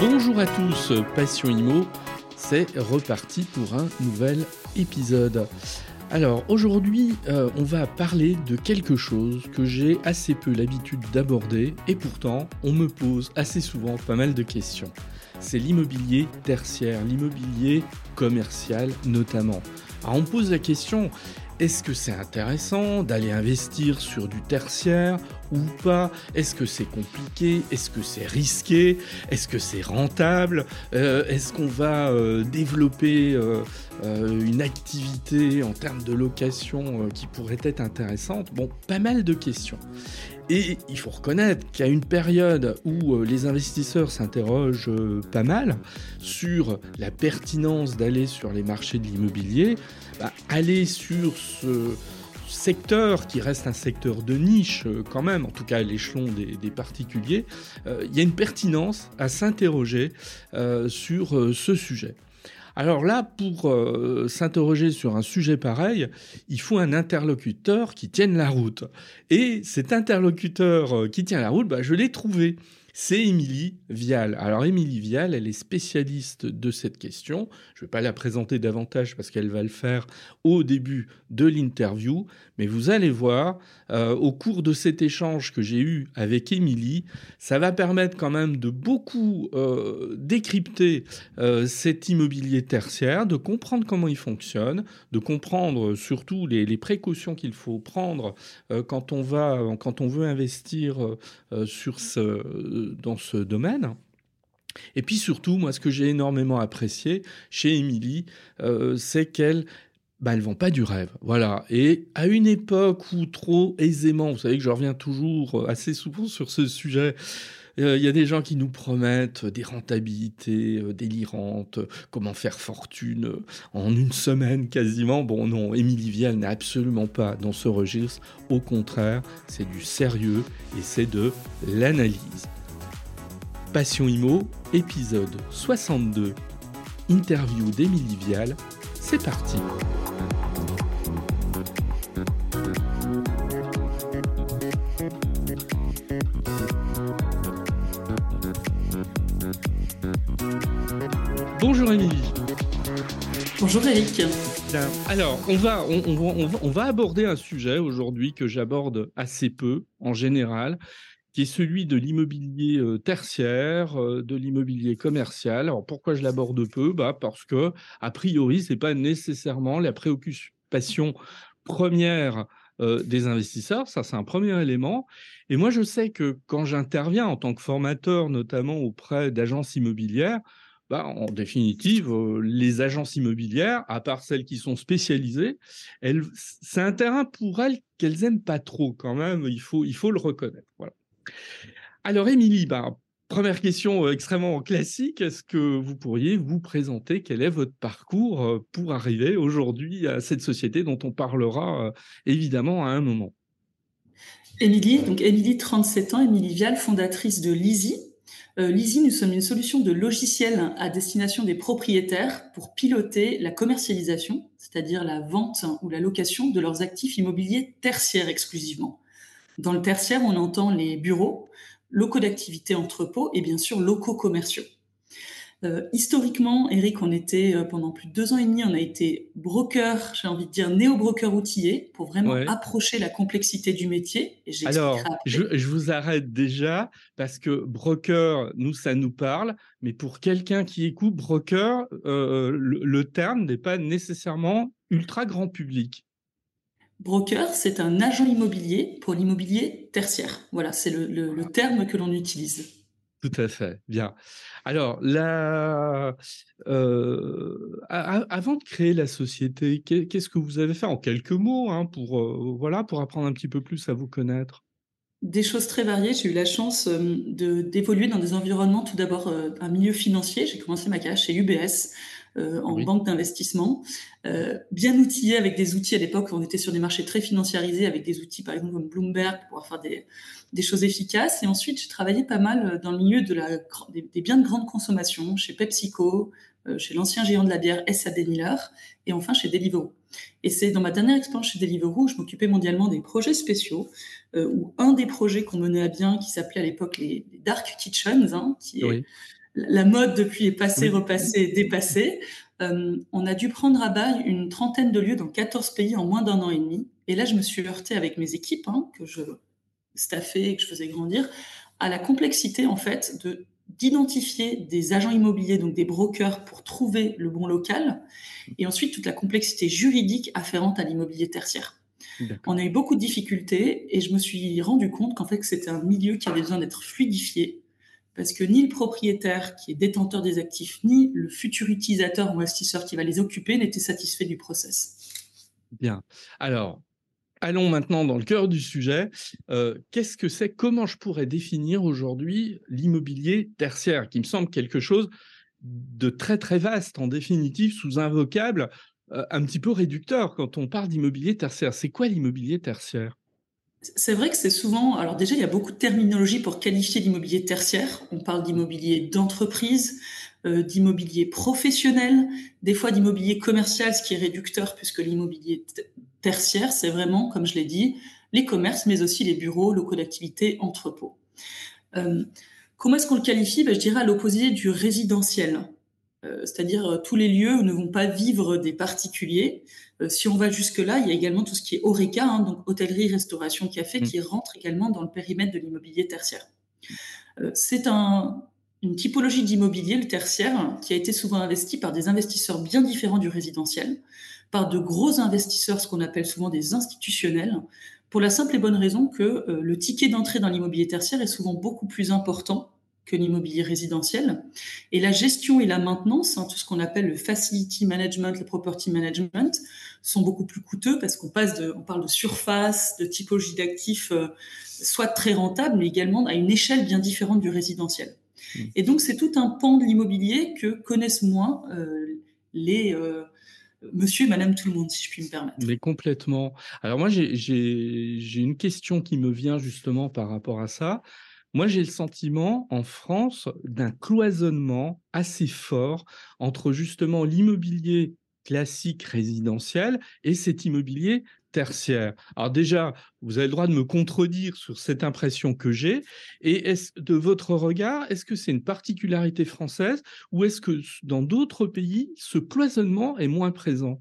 Bonjour à tous, Passion Imo, c'est reparti pour un nouvel épisode. Alors aujourd'hui, euh, on va parler de quelque chose que j'ai assez peu l'habitude d'aborder et pourtant on me pose assez souvent pas mal de questions. C'est l'immobilier tertiaire, l'immobilier commercial notamment. Alors on pose la question, est-ce que c'est intéressant d'aller investir sur du tertiaire ou pas? Est-ce que c'est compliqué? Est-ce que c'est risqué? Est-ce que c'est rentable? Euh, Est-ce qu'on va euh, développer euh, une activité en termes de location qui pourrait être intéressante? Bon, pas mal de questions. Et il faut reconnaître qu'à une période où les investisseurs s'interrogent pas mal sur la pertinence d'aller sur les marchés de l'immobilier, aller sur ce secteur qui reste un secteur de niche euh, quand même, en tout cas à l'échelon des, particuliers, euh, il y a une pertinence à s'interroger euh, sur ce sujet. Alors là, pour s'interroger sur un sujet pareil, il faut un interlocuteur qui tienne la route. Et cet interlocuteur qui tient la route, bah, je l'ai trouvé c'est Émilie Vial. Alors Émilie Vial, elle est spécialiste de cette question. Je ne vais pas la présenter davantage parce qu'elle va le faire au début de l'interview, mais vous allez voir, euh, au cours de cet échange que j'ai eu avec Émilie, ça va permettre quand même de beaucoup euh, décrypter euh, cet immobilier tertiaire, de comprendre comment il fonctionne, de comprendre surtout les, les précautions qu'il faut prendre quand on va, quand on veut investir sur ce dans ce domaine. Et puis surtout, moi, ce que j'ai énormément apprécié chez Émilie, euh, c'est qu'elle bah, elle vend pas du rêve. Voilà. Et à une époque où trop aisément, vous savez que je reviens toujours assez souvent sur ce sujet, euh, il y a des gens qui nous promettent des rentabilités euh, délirantes, comment faire fortune en une semaine quasiment. Bon, non, Émilie Vial n'est absolument pas dans ce registre. Au contraire, c'est du sérieux et c'est de l'analyse. Passion Imo, épisode 62, interview d'Émilie Vial, c'est parti. Bonjour Émilie. Bonjour Eric. Alors, on va, on va aborder un sujet aujourd'hui que j'aborde assez peu en général, qui est celui de l'immobilier tertiaire, de l'immobilier commercial. Alors pourquoi je l'aborde peu? Bah Parce que, a priori, ce n'est pas nécessairement la préoccupation première des investisseurs. Ça, c'est un premier élément. Et moi, je sais que quand j'interviens en tant que formateur, notamment auprès d'agences immobilières, bah, en définitive, les agences immobilières, à part celles qui sont spécialisées, c'est un terrain pour elles qu'elles aiment pas trop quand même. Il faut, il faut le reconnaître. Voilà. Alors, Émilie, bah, première question euh, extrêmement classique. Est-ce que vous pourriez vous présenter? Quel est votre parcours euh, pour arriver aujourd'hui à cette société dont on parlera euh, évidemment à un moment? Émilie, donc Émilie, 37 ans, Émilie Vial, fondatrice de Lizzy. Euh, nous sommes une solution de logiciel à destination des propriétaires pour piloter la commercialisation, c'est-à-dire la vente ou la location de leurs actifs immobiliers tertiaires exclusivement. Dans le tertiaire, on entend les bureaux, locaux d'activité, entrepôts et bien sûr locaux commerciaux. Euh, historiquement, Eric, on était euh, pendant plus de deux ans et demi, on a été broker, j'ai envie de dire néo-broker outillé, pour vraiment approcher la complexité du métier. Et Alors, je, vous arrête déjà parce que broker, nous, ça nous parle, mais pour quelqu'un qui écoute broker, euh, le terme n'est pas nécessairement ultra grand public. Broker, c'est un agent immobilier pour l'immobilier tertiaire. Voilà, c'est le, terme que l'on utilise. Tout à fait, bien. Alors, euh, avant de créer la société, qu'est-ce que vous avez fait en quelques mots hein, pour, euh, voilà, pour apprendre un petit peu plus à vous connaître? Des choses très variées. J'ai eu la chance euh, d'évoluer dans des environnements, tout d'abord un milieu financier. J'ai commencé ma carrière chez UBS euh, en banque d'investissement, euh, bien outillé avec des outils à l'époque, on était sur des marchés très financiarisés avec des outils par exemple comme Bloomberg pour pouvoir faire des, des choses efficaces. Et ensuite, j'ai travaillé pas mal dans le milieu de la, des, biens de grande consommation, chez PepsiCo, euh, chez l'ancien géant de la bière SAB Miller, et enfin chez Deliveroo. Et c'est dans ma dernière expérience chez Deliveroo où je m'occupais mondialement des projets spéciaux, euh, où un des projets qu'on menait à bien, qui s'appelait à l'époque les, Dark Kitchens, hein, qui est la mode depuis est passée, repassée, dépassée. Euh, on a dû prendre à bail une trentaine de lieux dans 14 pays en moins d'un an et demi. Et là, je me suis heurtée avec mes équipes, hein, que je staffais et que je faisais grandir, à la complexité, en fait, de d'identifier des agents immobiliers, donc des brokers, pour trouver le bon local, et ensuite toute la complexité juridique afférente à l'immobilier tertiaire. On a eu beaucoup de difficultés et je me suis rendu compte qu'en fait c'était un milieu qui avait besoin d'être fluidifié parce que ni le propriétaire qui est détenteur des actifs, ni le futur utilisateur ou investisseur qui va les occuper n'était satisfait du process. Bien. Alors, allons maintenant dans le cœur du sujet. Euh, qu'est-ce que c'est Comment je pourrais définir aujourd'hui l'immobilier tertiaire, qui me semble quelque chose de très très vaste, en définitive, sous un vocable euh, un petit peu réducteur quand on parle d'immobilier tertiaire. C'est quoi l'immobilier tertiaire? C'est vrai que c'est souvent. Alors, déjà, il y a beaucoup de terminologie pour qualifier l'immobilier tertiaire. On parle d'immobilier d'entreprise, euh, d'immobilier professionnel, des fois d'immobilier commercial, ce qui est réducteur, puisque l'immobilier tertiaire, c'est vraiment, comme je l'ai dit, les commerces, mais aussi les bureaux, locaux d'activité, entrepôts. Euh, comment est-ce qu'on le qualifie? Ben, Je dirais à l'opposé du résidentiel. Euh, c'est-à-dire tous les lieux où ne vont pas vivre des particuliers. Euh, si on va jusque-là, il y a également tout ce qui est ORECA, hein, donc hôtellerie, restauration, café, mm. qui rentre également dans le périmètre de l'immobilier tertiaire. C'est une typologie d'immobilier, le tertiaire, qui a été souvent investi par des investisseurs bien différents du résidentiel, par de gros investisseurs, ce qu'on appelle souvent des institutionnels, pour la simple et bonne raison que le ticket d'entrée dans l'immobilier tertiaire est souvent beaucoup plus important que l'immobilier résidentiel. Et la gestion et la maintenance, hein, tout ce qu'on appelle le facility management, le property management, sont beaucoup plus coûteux parce qu'on passe de, on parle de surface, de typologie d'actifs, euh, soit très rentable, mais également à une échelle bien différente du résidentiel. Mmh. Et donc c'est tout un pan de l'immobilier que connaissent moins euh, les euh, monsieur et madame tout le monde, si je puis me permettre. Mais complètement. Alors moi, j'ai une question qui me vient justement par rapport à ça. Moi, j'ai le sentiment en France d'un cloisonnement assez fort entre justement l'immobilier classique résidentiel et cet immobilier tertiaire. Alors déjà, vous avez le droit de me contredire sur cette impression que j'ai. Et de votre regard, est-ce que c'est une particularité française ou est-ce que dans d'autres pays, ce cloisonnement est moins présent?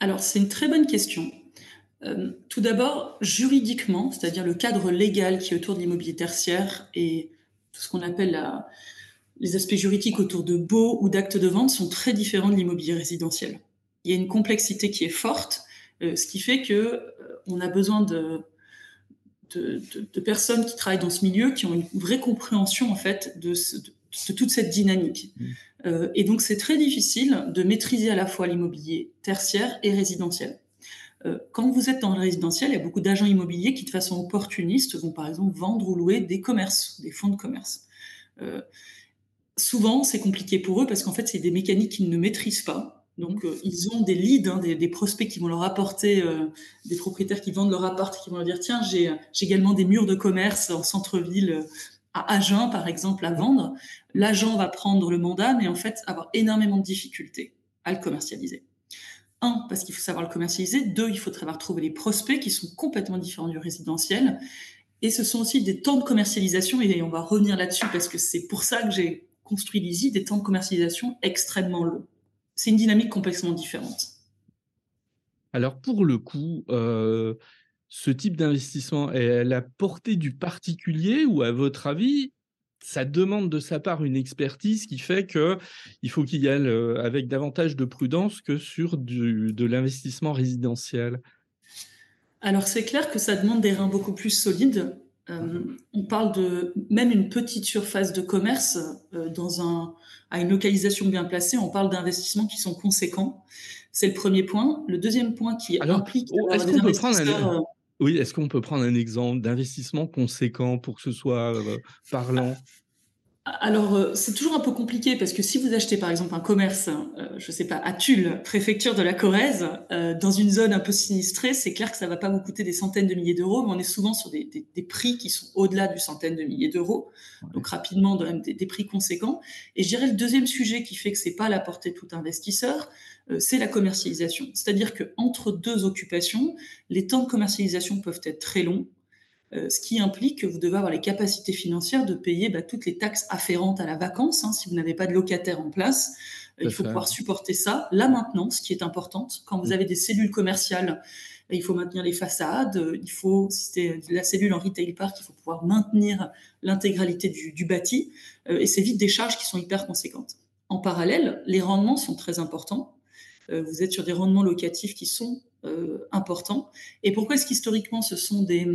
Alors, c'est une très bonne question. Euh, tout d'abord, juridiquement, c'est-à-dire le cadre légal qui est autour de l'immobilier tertiaire et tout ce qu'on appelle les aspects juridiques autour de baux ou d'actes de vente sont très différents de l'immobilier résidentiel. Il y a une complexité qui est forte, euh, ce qui fait que euh, on a besoin de, de, personnes qui travaillent dans ce milieu, qui ont une vraie compréhension en fait de, toute cette dynamique. Mmh. et donc c'est très difficile de maîtriser à la fois l'immobilier tertiaire et résidentiel. Euh, quand vous êtes dans le résidentiel, il y a beaucoup d'agents immobiliers qui, de façon opportuniste, vont par exemple vendre ou louer des commerces, des fonds de commerce. Euh, souvent, c'est compliqué pour eux parce qu'en fait, c'est des mécaniques qu'ils ne maîtrisent pas. Donc, euh, ils ont des leads, hein, des, prospects qui vont leur apporter, des propriétaires qui vendent leur appart, qui vont leur dire tiens, j'ai également des murs de commerce en centre-ville à Agen, par exemple, à vendre. L'agent va prendre le mandat, mais en fait, avoir énormément de difficultés à le commercialiser. Un, parce qu'il faut savoir le commercialiser. Deux, il faut trouver les prospects qui sont complètement différents du résidentiel. Et ce sont aussi des temps de commercialisation, et on va revenir là-dessus parce que c'est pour ça que j'ai construit l'ISI, des temps de commercialisation extrêmement longs. C'est une dynamique complètement différente. Alors pour le coup, euh, ce type d'investissement est à la portée du particulier ou à votre avis, ça demande de sa part une expertise qui fait qu'il faut qu'il y aille euh, avec davantage de prudence que sur de l'investissement résidentiel. Alors c'est clair que ça demande des reins beaucoup plus solides. Euh, on parle de même une petite surface de commerce euh, dans un, à une localisation bien placée. On parle d'investissements qui sont conséquents. C'est le premier point. Le deuxième point qui implique. Oh, est-ce qu'on peut prendre un, oui, est-ce qu'on peut prendre un exemple d'investissement conséquent pour que ce soit euh, parlant? Alors, euh, c'est toujours un peu compliqué parce que si vous achetez par exemple un commerce, euh, je ne sais pas, à Tulle, préfecture de la Corrèze, dans une zone un peu sinistrée, c'est clair que ça ne va pas vous coûter des centaines de milliers d'euros, mais on est souvent sur des, prix qui sont au-delà du centaine de milliers d'euros, donc rapidement des, des, prix conséquents. Et je dirais le deuxième sujet qui fait que c'est pas à la portée de tout investisseur, euh, c'est la commercialisation. C'est-à-dire qu'entre deux occupations, les temps de commercialisation peuvent être très longs. Ce qui implique que vous devez avoir les capacités financières de payer bah, toutes les taxes afférentes à la vacance. Hein, si vous n'avez pas de locataire en place, il faut pouvoir supporter ça. La maintenance, qui est importante, quand vous mm. avez des cellules commerciales, bah, il faut maintenir les façades, il faut, si c'est la cellule en retail park, il faut pouvoir maintenir l'intégralité du, du, bâti, et c'est vite des charges qui sont hyper conséquentes. En parallèle, les rendements sont très importants. Euh, vous êtes sur des rendements locatifs qui sont euh, importants. Et pourquoi est-ce qu'historiquement, ce sont des,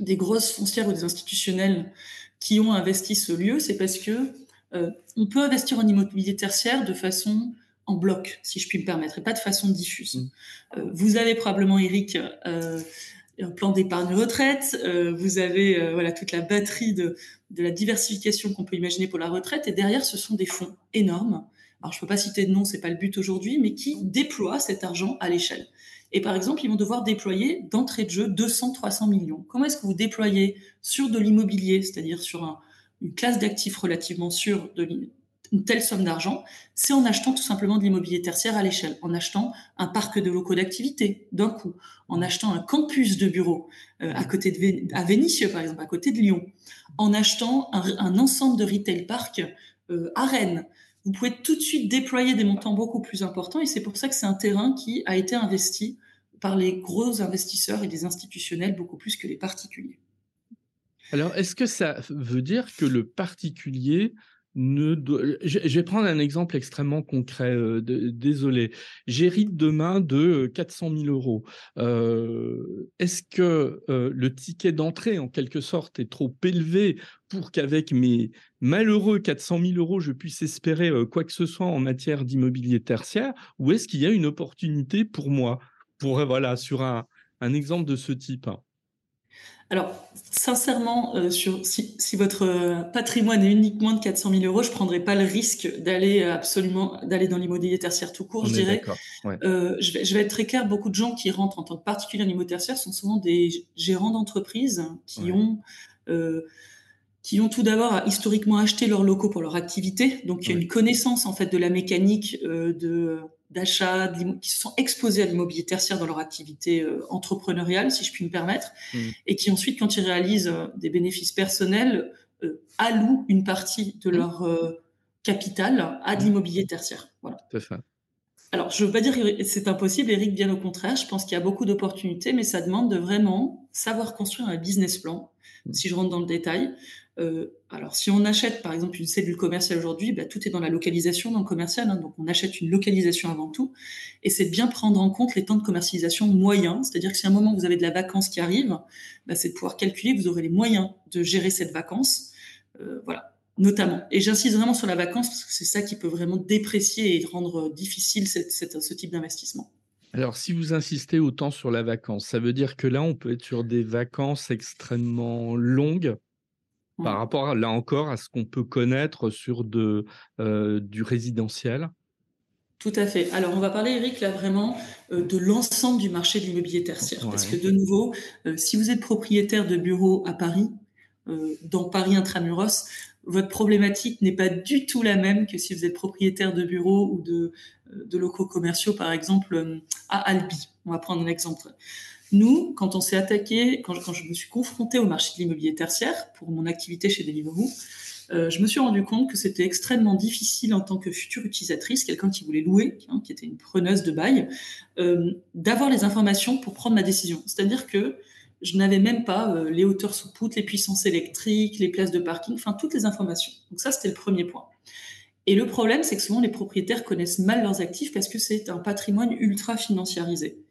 des grosses foncières ou des institutionnels qui ont investi ce lieu C'est parce que euh, on peut investir en immobilier tertiaire de façon en bloc, si je puis me permettre, et pas de façon diffuse. Mmh. vous avez probablement, Eric, un plan d'épargne retraite, vous avez voilà toute la batterie de, de la diversification qu'on peut imaginer pour la retraite, et derrière, ce sont des fonds énormes alors je ne peux pas citer de nom, c'est pas le but aujourd'hui, mais qui déploient cet argent à l'échelle. Et par exemple, ils vont devoir déployer d'entrée de jeu 200-300 millions. Comment est-ce que vous déployez sur de l'immobilier, c'est-à-dire sur une classe d'actifs relativement sûre de une telle somme d'argent C'est en achetant tout simplement de l'immobilier tertiaire à l'échelle, en achetant un parc de locaux d'activité d'un coup, en achetant un campus de bureaux euh, à côté de à Vénissieux par exemple, à côté de Lyon, en achetant un, ensemble de retail park euh, à Rennes vous pouvez tout de suite déployer des montants beaucoup plus importants et c'est pour ça que c'est un terrain qui a été investi par les gros investisseurs et les institutionnels beaucoup plus que les particuliers. Alors, est-ce que ça veut dire que le particulier je, vais prendre un exemple extrêmement concret. Euh, désolé, j'hérite demain de 400 000 euros. Euh, est-ce que euh, le ticket d'entrée, en quelque sorte, est trop élevé pour qu'avec mes malheureux 400 000 euros, je puisse espérer quoi que ce soit en matière d'immobilier tertiaire, ou est-ce qu'il y a une opportunité pour moi, pour voilà, sur un exemple de ce type alors, sincèrement, euh, sur, si, votre euh, patrimoine est uniquement de 400 000 euros, je ne prendrais pas le risque d'aller euh, absolument d'aller dans l'immobilier tertiaire tout court. je dirais, je, vais, je, vais, être très clair, beaucoup de gens qui rentrent en tant que particulier en immobilier tertiaire sont souvent des gérants d'entreprises qui ont qui ont tout d'abord historiquement acheté leurs locaux pour leur activité, donc il y a une connaissance en fait de la mécanique de d'achat, qui se sont exposés à l'immobilier tertiaire dans leur activité euh, entrepreneuriale, si je puis me permettre, mmh. et qui ensuite, quand ils réalisent euh, des bénéfices personnels, euh, allouent une partie de mmh. leur capital à de mmh. l'immobilier tertiaire. Voilà. Alors, je ne veux pas dire que c'est impossible, Eric, bien au contraire. Je pense qu'il y a beaucoup d'opportunités, mais ça demande de vraiment savoir construire un business plan, si je rentre dans le détail, euh, alors, si on achète, par exemple, une cellule commerciale aujourd'hui, bah, tout est dans la localisation, dans le commercial. Hein, donc, on achète une localisation avant tout. Et c'est de bien prendre en compte les temps de commercialisation moyens. C'est-à-dire que si à un moment vous avez de la vacance qui arrive, bah, c'est de pouvoir calculer, vous aurez les moyens de gérer cette vacance. Euh, voilà, notamment. Et j'insiste vraiment sur la vacance parce que c'est ça qui peut vraiment déprécier et rendre difficile ce type d'investissement. Alors, si vous insistez autant sur la vacance, ça veut dire que là, on peut être sur des vacances extrêmement longues par rapport, là encore, à ce qu'on peut connaître sur de, euh, du résidentiel? Tout à fait. Alors, on va parler, Eric, là vraiment euh, de l'ensemble du marché de l'immobilier tertiaire. Parce que, de nouveau, euh, si vous êtes propriétaire de bureaux à Paris, dans Paris intramuros, votre problématique n'est pas du tout la même que si vous êtes propriétaire de bureaux ou de, de locaux commerciaux, par exemple, à Albi. On va prendre un exemple. Nous, quand on s'est attaqué, quand je, me suis confronté au marché de l'immobilier tertiaire pour mon activité chez Deliveroo, euh, je me suis rendu compte que c'était extrêmement difficile en tant que future utilisatrice, quelqu'un qui voulait louer, hein, qui était une preneuse de bail, euh, d'avoir les informations pour prendre ma décision. C'est-à-dire que je n'avais même pas euh, les hauteurs sous poutre, les puissances électriques, les places de parking, enfin toutes les informations. Donc ça, c'était le premier point. Et le problème, c'est que souvent les propriétaires connaissent mal leurs actifs parce que c'est un patrimoine ultra financiarisé.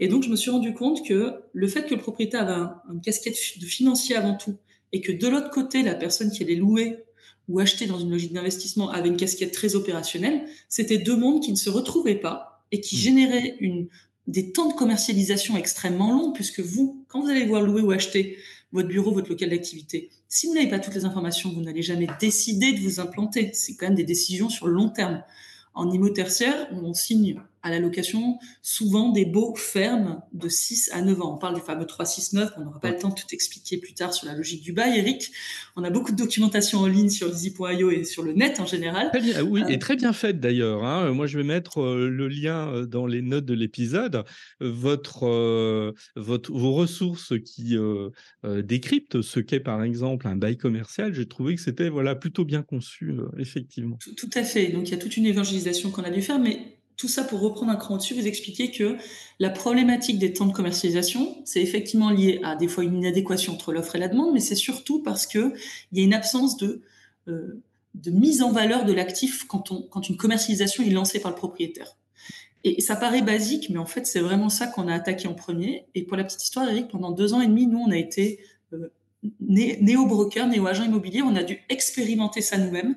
Et donc, je me suis rendu compte que le fait que le propriétaire avait une casquette de financier avant tout, et que de l'autre côté, la personne qui allait louer ou acheter dans une logique d'investissement avait une casquette très opérationnelle, c'était deux mondes qui ne se retrouvaient pas et qui mmh. généraient une, des temps de commercialisation extrêmement longs, puisque vous, quand vous allez voir louer ou acheter votre bureau, votre local d'activité, si vous n'avez pas toutes les informations, vous n'allez jamais décider de vous implanter. C'est quand même des décisions sur le long terme. En IMO tertiaire, on signe à la location souvent des baux fermes de 6 à 9 ans. On parle du fameux 369, on n'aura pas le temps de tout expliquer plus tard sur la logique du bail, Eric. On a beaucoup de documentation en ligne sur Lizzy.io et sur le net en général. Très bien, oui, et euh, très bien faite d'ailleurs. Hein. Moi, je vais mettre euh, le lien euh, dans les notes de l'épisode. Votre, votre, vos ressources qui décryptent ce qu'est par exemple un bail commercial, j'ai trouvé que c'était voilà, plutôt bien conçu, effectivement. Tout, tout à fait. Donc, il y a toute une évangélisation qu'on a dû faire, mais tout ça pour reprendre un cran au-dessus, vous expliquer que la problématique des temps de commercialisation, c'est effectivement lié à des fois une inadéquation entre l'offre et la demande, mais c'est surtout parce qu'il y a une absence de, euh, de mise en valeur de l'actif quand une commercialisation est lancée par le propriétaire. Et ça paraît basique, mais en fait, c'est vraiment ça qu'on a attaqué en premier. Et pour la petite histoire, Eric, pendant deux ans et demi, nous, on a été euh, néo-broker, néo-agent immobilier, on a dû expérimenter ça nous-mêmes.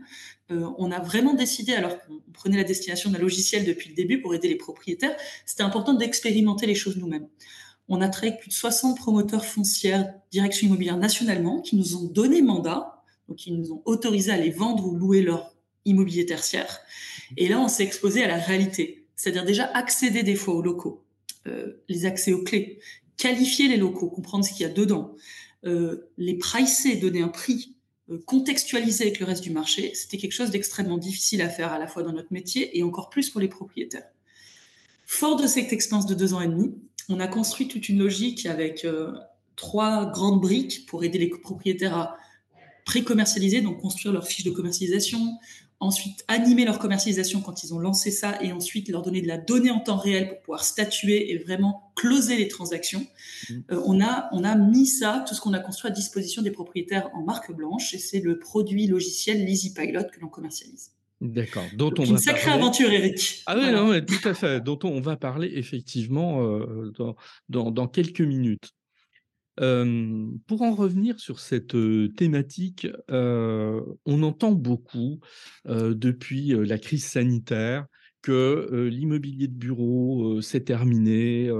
Euh, on a vraiment décidé, alors qu'on prenait la destination d'un logiciel depuis le début pour aider les propriétaires, c'était important d'expérimenter les choses nous-mêmes. On a travaillé avec plus de 60 promoteurs foncières, direction immobilière nationalement, qui nous ont donné mandat, donc qui nous ont autorisé à les vendre ou louer leur immobilier tertiaire. Et là, on s'est exposé à la réalité, c'est-à-dire déjà accéder des fois aux locaux, euh, les accès aux clés, qualifier les locaux, comprendre ce qu'il y a dedans, euh, les pricer, donner un prix, euh, contextualiser avec le reste du marché, c'était quelque chose d'extrêmement difficile à faire à la fois dans notre métier et encore plus pour les propriétaires. Fort de cette expérience de deux ans et demi, on a construit toute une logique avec euh, trois grandes briques pour aider les propriétaires à pré-commercialiser, donc construire leur fiche de commercialisation, ensuite animer leur commercialisation quand ils ont lancé ça et ensuite leur donner de la donnée en temps réel pour pouvoir statuer et vraiment closer les transactions. Mmh. Euh, on, a, on a mis ça, tout ce qu'on a construit à disposition des propriétaires en marque blanche et c'est le produit logiciel Lazy Pilot que l'on commercialise. D'accord. Dont on une sacrée aventure, Eric. Ah oui, non, tout à fait. Dont on va parler effectivement euh, dans, dans, dans quelques minutes pour en revenir sur cette thématique, on entend beaucoup depuis la crise sanitaire que l'immobilier de bureau s'est terminé.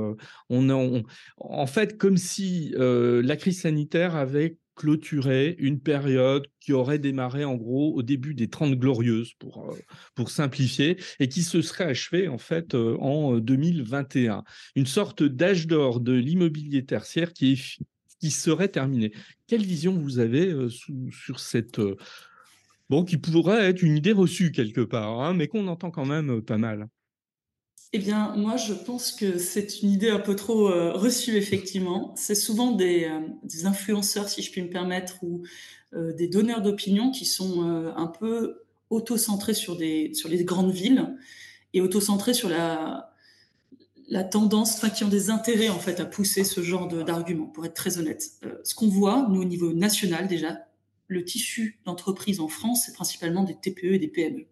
en fait, comme si la crise sanitaire avait clôturé une période qui aurait démarré en gros au début des 30 glorieuses pour, pour simplifier et qui se serait achevée en fait en 2021. Une sorte d'âge d'or de l'immobilier tertiaire qui qui serait terminé. Quelle vision vous avez euh, sur cette... Euh, bon, qui pourrait être une idée reçue quelque part, hein, mais qu'on entend quand même euh, pas mal. Eh bien, moi, je pense que c'est une idée un peu trop reçue, effectivement. C'est souvent des, influenceurs, si je puis me permettre, ou des donneurs d'opinion qui sont un peu auto-centrés sur, sur les grandes villes et auto-centrés sur la, la tendance, enfin, qui ont des intérêts en fait à pousser ce genre d'arguments, pour être très honnête. Euh, ce qu'on voit, nous, au niveau national déjà, le tissu d'entreprise en France, c'est principalement des TPE et des PME.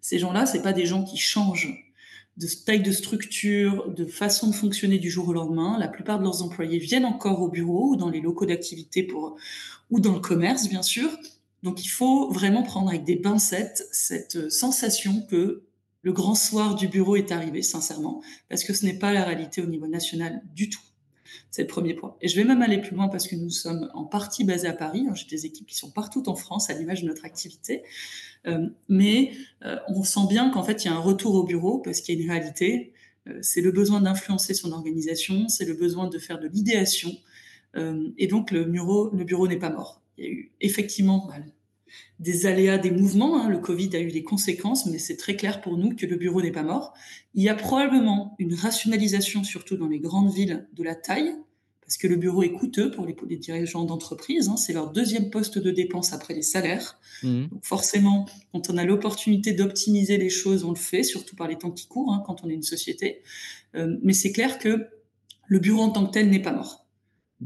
Ces gens-là, c'est pas des gens qui changent de taille de structure, de façon de fonctionner du jour au lendemain. La plupart de leurs employés viennent encore au bureau ou dans les locaux d'activité ou dans le commerce, bien sûr. Donc, il faut vraiment prendre avec des pincettes cette sensation que le grand soir du bureau est arrivé, sincèrement, parce que ce n'est pas la réalité au niveau national du tout. C'est le premier point. Et je vais même aller plus loin parce que nous sommes en partie basés à Paris. J'ai des équipes qui sont partout en France à l'image de notre activité. Euh, mais euh, on sent bien qu'en fait, il y a un retour au bureau parce qu'il y a une réalité. Euh, c'est le besoin d'influencer son organisation, c'est le besoin de faire de l'idéation. et donc, le bureau, le bureau n'est pas mort. Il y a eu effectivement bah, des aléas, des mouvements. Hein. Le Covid a eu des conséquences, mais c'est très clair pour nous que le bureau n'est pas mort. Il y a probablement une rationalisation, surtout dans les grandes villes, de la taille, parce que le bureau est coûteux pour les, dirigeants d'entreprise. Hein. C'est leur deuxième poste de dépense après les salaires. Mmh. Donc forcément, quand on a l'opportunité d'optimiser les choses, on le fait, surtout par les temps qui courent, hein, quand on est une société. Euh, mais c'est clair que le bureau en tant que tel n'est pas mort.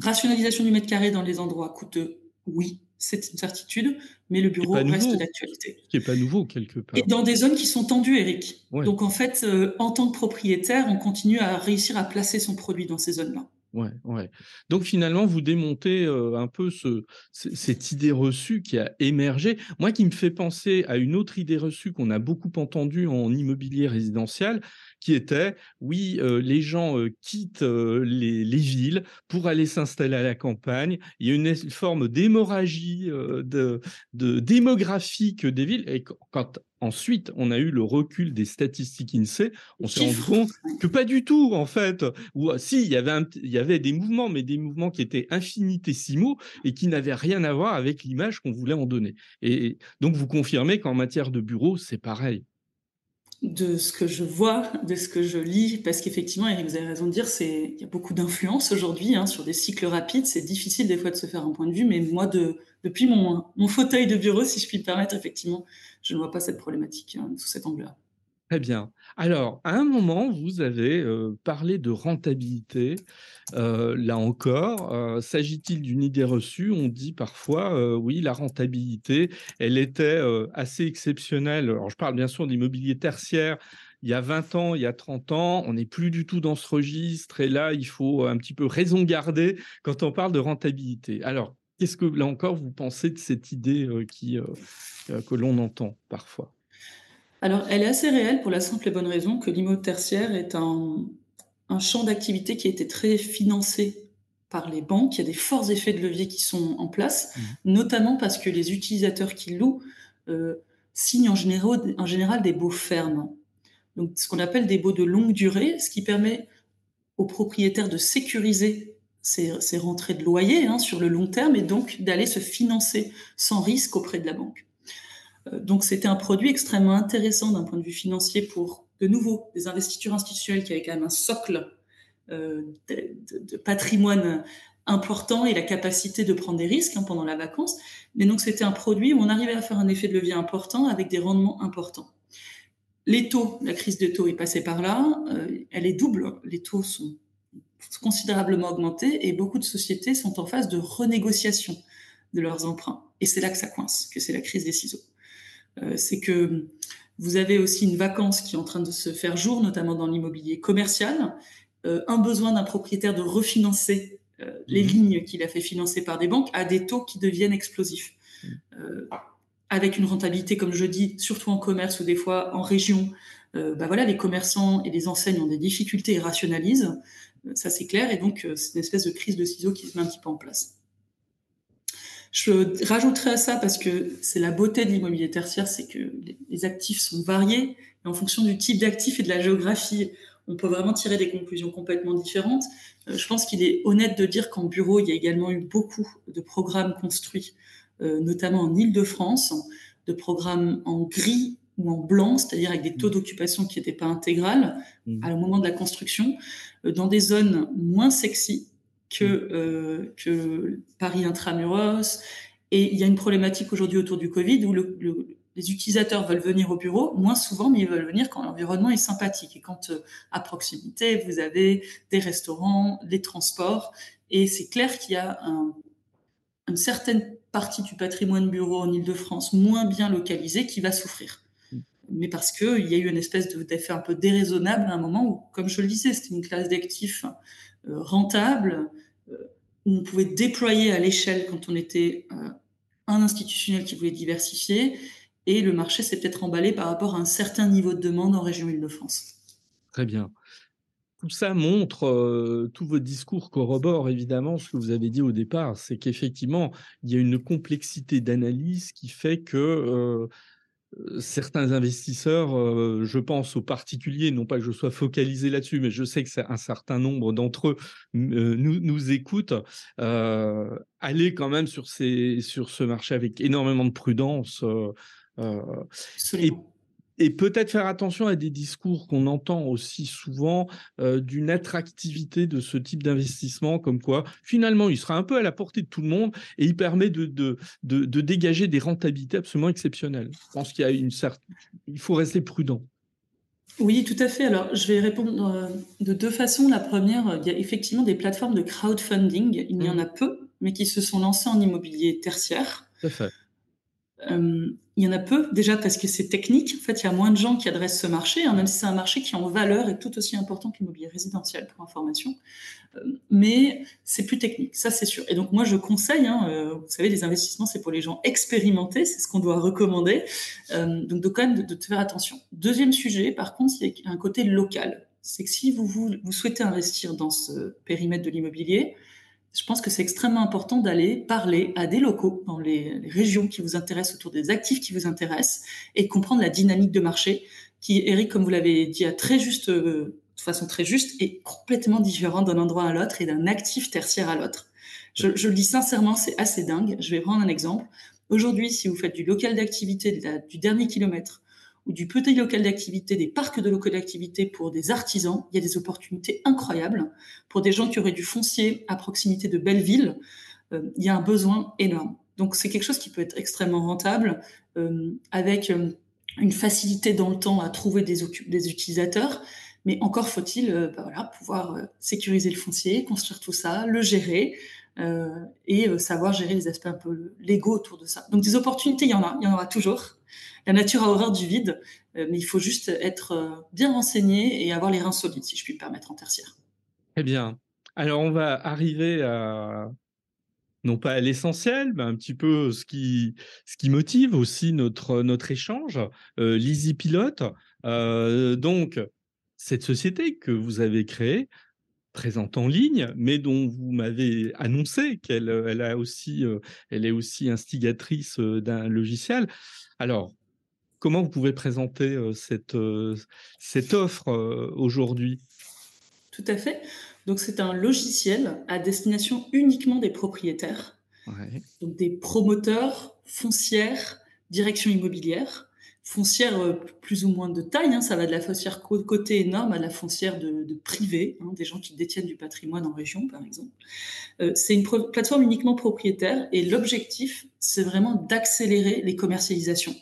Rationalisation du mètre carré dans les endroits coûteux, oui, c'est une certitude, mais le bureau reste d'actualité. Ce qui n'est pas nouveau quelque part. Et dans des zones qui sont tendues, Eric. Donc en fait, euh, en tant que propriétaire, on continue à réussir à placer son produit dans ces zones-là. Ouais, ouais. Donc finalement, vous démontez euh, un peu ce, cette idée reçue qui a émergé. Moi, qui me fait penser à une autre idée reçue qu'on a beaucoup entendue en immobilier résidentiel, qui était, oui, euh, les gens euh, quittent les, villes pour aller s'installer à la campagne. Il y a une forme d'hémorragie de, de, démographique des villes. Et quand ensuite on a eu le recul des statistiques INSEE, on s'est rendu compte que pas du tout en fait. Ou si il y avait il y avait des mouvements, mais des mouvements qui étaient infinitésimaux et qui n'avaient rien à voir avec l'image qu'on voulait en donner. Et donc vous confirmez qu'en matière de bureau, c'est pareil de ce que je vois, de ce que je lis, parce qu'effectivement, Eric, vous avez raison de dire, c'est il y a beaucoup d'influence aujourd'hui hein, sur des cycles rapides. C'est difficile des fois de se faire un point de vue, mais moi, de, depuis mon, mon fauteuil de bureau, si je puis me permettre, effectivement, je ne vois pas cette problématique hein, sous cet angle-là. Très bien. Alors, à un moment, vous avez parlé de rentabilité. Là encore, s'agit-il d'une idée reçue? On dit parfois, oui, la rentabilité, elle était assez exceptionnelle. Alors, je parle bien sûr d'immobilier tertiaire. Il y a 20 ans, il y a 30 ans, on n'est plus du tout dans ce registre. Et là, il faut un petit peu raison garder quand on parle de rentabilité. Alors, qu'est-ce que, là encore, vous pensez de cette idée que l'on entend parfois? Alors, elle est assez réelle pour la simple et bonne raison que l'immobilier tertiaire est un, champ d'activité qui a été très financé par les banques. Il y a des forts effets de levier qui sont en place, mmh. notamment parce que les utilisateurs qui louent euh, signent en général, en général des baux fermes. Donc, ce qu'on appelle des baux de longue durée, ce qui permet aux propriétaires de sécuriser ces, rentrées de loyer hein, sur le long terme et donc d'aller se financer sans risque auprès de la banque. Euh, donc c'était un produit extrêmement intéressant d'un point de vue financier pour, de nouveau, des investitures institutionnelles qui avaient quand même un socle euh, de, patrimoine important et la capacité de prendre des risques hein, pendant la vacance. Mais donc c'était un produit où on arrivait à faire un effet de levier important avec des rendements importants. Les taux, la crise de taux est passée par là, euh, elle est double. Les taux sont considérablement augmentés et beaucoup de sociétés sont en phase de renégociation de leurs emprunts. Et c'est là que ça coince, que c'est la crise des ciseaux. Euh, c'est que vous avez aussi une vacance qui est en train de se faire jour, notamment dans l'immobilier commercial, euh, un besoin d'un propriétaire de refinancer euh, les mhm. lignes qu'il a fait financer par des banques à des taux qui deviennent explosifs. Mhm. avec une rentabilité, comme je dis, surtout en commerce ou des fois en région, bah voilà, les commerçants et les enseignes ont des difficultés et rationalisent, ça c'est clair, et donc c'est une espèce de crise de ciseaux qui se met un petit peu en place. Je rajouterai à ça parce que c'est la beauté de l'immobilier tertiaire, c'est que les actifs sont variés et en fonction du type d'actif et de la géographie, on peut vraiment tirer des conclusions complètement différentes. Euh, je pense qu'il est honnête de dire qu'en bureau, il y a également eu beaucoup de programmes construits, euh, notamment en Île-de-France, de programmes en gris ou en blanc, c'est-à-dire avec des taux mmh. d'occupation qui n'étaient pas intégrales mmh. à au moment de la construction, euh, dans des zones moins sexy, que, euh, que Paris intramuros. Et il y a une problématique aujourd'hui autour du Covid où les utilisateurs veulent venir au bureau moins souvent, mais ils veulent venir quand l'environnement est sympathique et quand euh, à proximité vous avez des restaurants, des transports. Et c'est clair qu'il y a une certaine partie du patrimoine bureau en Ile-de-France moins bien localisé qui va souffrir. Mais parce qu'il y a eu une espèce d'effet un peu déraisonnable à un moment où, comme je le disais, c'était une classe d'actifs euh, rentable, où on pouvait déployer à l'échelle quand on était euh, un institutionnel qui voulait diversifier, et le marché s'est peut-être emballé par rapport à un certain niveau de demande en région Île-de-France. Très bien. Tout ça montre, euh, tous vos discours corroborent évidemment ce que vous avez dit au départ, c'est qu'effectivement, il y a une complexité d'analyse qui fait que certains investisseurs, je pense aux particuliers, non pas que je sois focalisé là-dessus, mais je sais que un certain nombre d'entre eux nous, nous écoutent, aller quand même sur, ces, sur ce marché avec énormément de prudence. Et peut-être faire attention à des discours qu'on entend aussi souvent euh, d'une attractivité de ce type d'investissement, comme quoi finalement il sera un peu à la portée de tout le monde et il permet de, de, de, dégager des rentabilités absolument exceptionnelles. Je pense qu'il y a une certaine... il faut rester prudent. Oui, tout à fait. Alors, je vais répondre euh, de deux façons. La première, il y a effectivement des plateformes de crowdfunding. Il y en mmh. a peu, mais qui se sont lancées en immobilier tertiaire. Tout à fait. Euh, il y en a peu, déjà parce que c'est technique. En fait, il y a moins de gens qui adressent ce marché, hein, même si c'est un marché qui en valeur est tout aussi important que l'immobilier résidentiel, pour information. Euh, mais c'est plus technique, ça c'est sûr. Et donc moi, je conseille, hein, euh, vous savez, les investissements, c'est pour les gens expérimentés, c'est ce qu'on doit recommander. donc de quand même de, faire attention. Deuxième sujet, par contre, il y a un côté local. C'est que si vous, vous souhaitez investir dans ce périmètre de l'immobilier, je pense que c'est extrêmement important d'aller parler à des locaux dans les, régions qui vous intéressent, autour des actifs qui vous intéressent, et comprendre la dynamique de marché, qui, Eric, comme vous l'avez dit à très juste, euh, de façon très juste, est complètement différente d'un endroit à l'autre et d'un actif tertiaire à l'autre. Je, le dis sincèrement, c'est assez dingue. Je vais prendre un exemple. Aujourd'hui, si vous faites du local d'activité du dernier kilomètre, ou du petit local d'activité, des parcs de locaux d'activité pour des artisans, il y a des opportunités incroyables. Pour des gens qui auraient du foncier à proximité de belles villes, euh, il y a un besoin énorme. Donc c'est quelque chose qui peut être extrêmement rentable, euh, avec euh, une facilité dans le temps à trouver des, utilisateurs, mais encore faut-il bah pouvoir sécuriser le foncier, construire tout ça, le gérer, et savoir gérer les aspects un peu légaux autour de ça. Donc des opportunités, il y en a, il y en aura toujours la nature a horreur du vide, euh, mais il faut juste être euh, bien renseigné et avoir les reins solides, si je puis me permettre, en tertiaire. Très bien. Alors, on va arriver à, non pas à l'essentiel, mais un petit peu ce qui, ce qui motive aussi notre, notre échange. Euh, euh, donc, cette société que vous avez créée, présente en ligne, mais dont vous m'avez annoncé qu'elle elle a aussi, elle est aussi instigatrice d'un logiciel. Alors, Comment vous pouvez présenter cette, cette offre aujourd'hui? Tout à fait. Donc, c'est un logiciel à destination uniquement des propriétaires, donc des promoteurs, foncières, direction immobilière, foncière plus ou moins de taille, hein, ça va de la foncière côté énorme à la foncière de, de privé, hein, des gens qui détiennent du patrimoine en région, par exemple. c'est une plateforme uniquement propriétaire et l'objectif, c'est vraiment d'accélérer les commercialisations.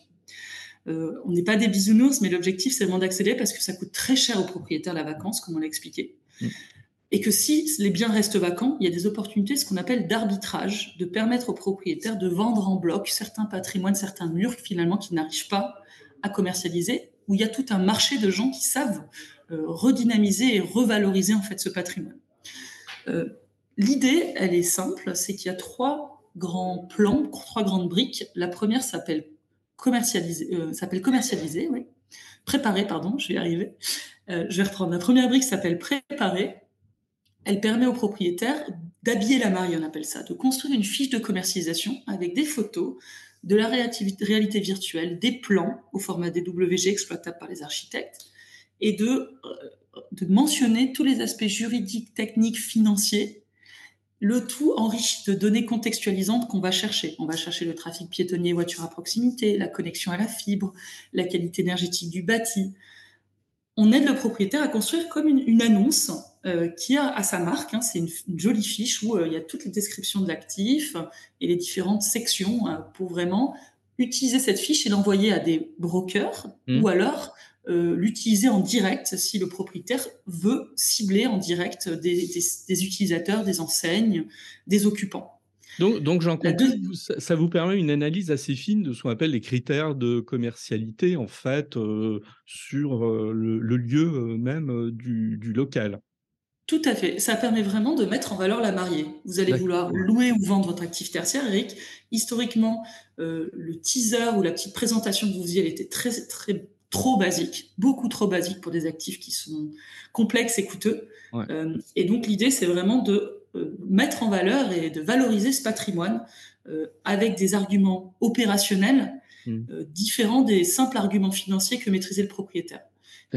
Euh, on n'est pas des bisounours, mais l'objectif, c'est vraiment d'accélérer parce que ça coûte très cher aux propriétaires la vacance, comme on l'a expliqué. Mm. Et que si les biens restent vacants, il y a des opportunités, ce qu'on appelle d'arbitrage, de permettre aux propriétaires de vendre en bloc certains patrimoines, certains murs, finalement, qui n'arrivent pas à commercialiser, où il y a tout un marché de gens qui savent euh, redynamiser et revaloriser en fait ce patrimoine. Euh, l'idée, elle est simple, c'est qu'il y a trois grands plans, trois grandes briques. La première s'appelle commercialisé, euh, s'appelle commercialiser, oui. Préparer, pardon, je vais y arriver. Je vais reprendre. La première brique s'appelle préparer. Elle permet aux propriétaires d'habiller la mariée, on appelle ça, de construire une fiche de commercialisation avec des photos, de la réalité virtuelle, des plans au format DWG exploitable par les architectes, et de, euh, de mentionner tous les aspects juridiques, techniques, financiers le tout enrichi de données contextualisantes qu'on va chercher. On va chercher le trafic piétonnier, voiture à proximité, la connexion à la fibre, la qualité énergétique du bâti. On aide le propriétaire à construire comme une, annonce euh, qui a à sa marque. Hein. c'est une, jolie fiche où euh, il y a toutes les descriptions de l'actif et les différentes sections euh, pour vraiment utiliser cette fiche et l'envoyer à des brokers mmh. ou alors euh, l'utiliser en direct si le propriétaire veut cibler en direct des, utilisateurs, des enseignes, des occupants. Donc, donc j'en conclus, ça vous permet une analyse assez fine de ce qu'on appelle les critères de commercialité, en fait, euh, sur euh, le, lieu même du, local. Tout à fait. Ça permet vraiment de mettre en valeur la mariée. Vous allez vouloir louer ou vendre votre actif tertiaire, Eric. Historiquement, le teaser ou la petite présentation que vous faisiez, elle était très, très trop basique, beaucoup trop basique pour des actifs qui sont complexes et coûteux. Euh, et donc l'idée, c'est vraiment de euh, mettre en valeur et de valoriser ce patrimoine euh, avec des arguments opérationnels hmm. différents des simples arguments financiers que maîtrisait le propriétaire.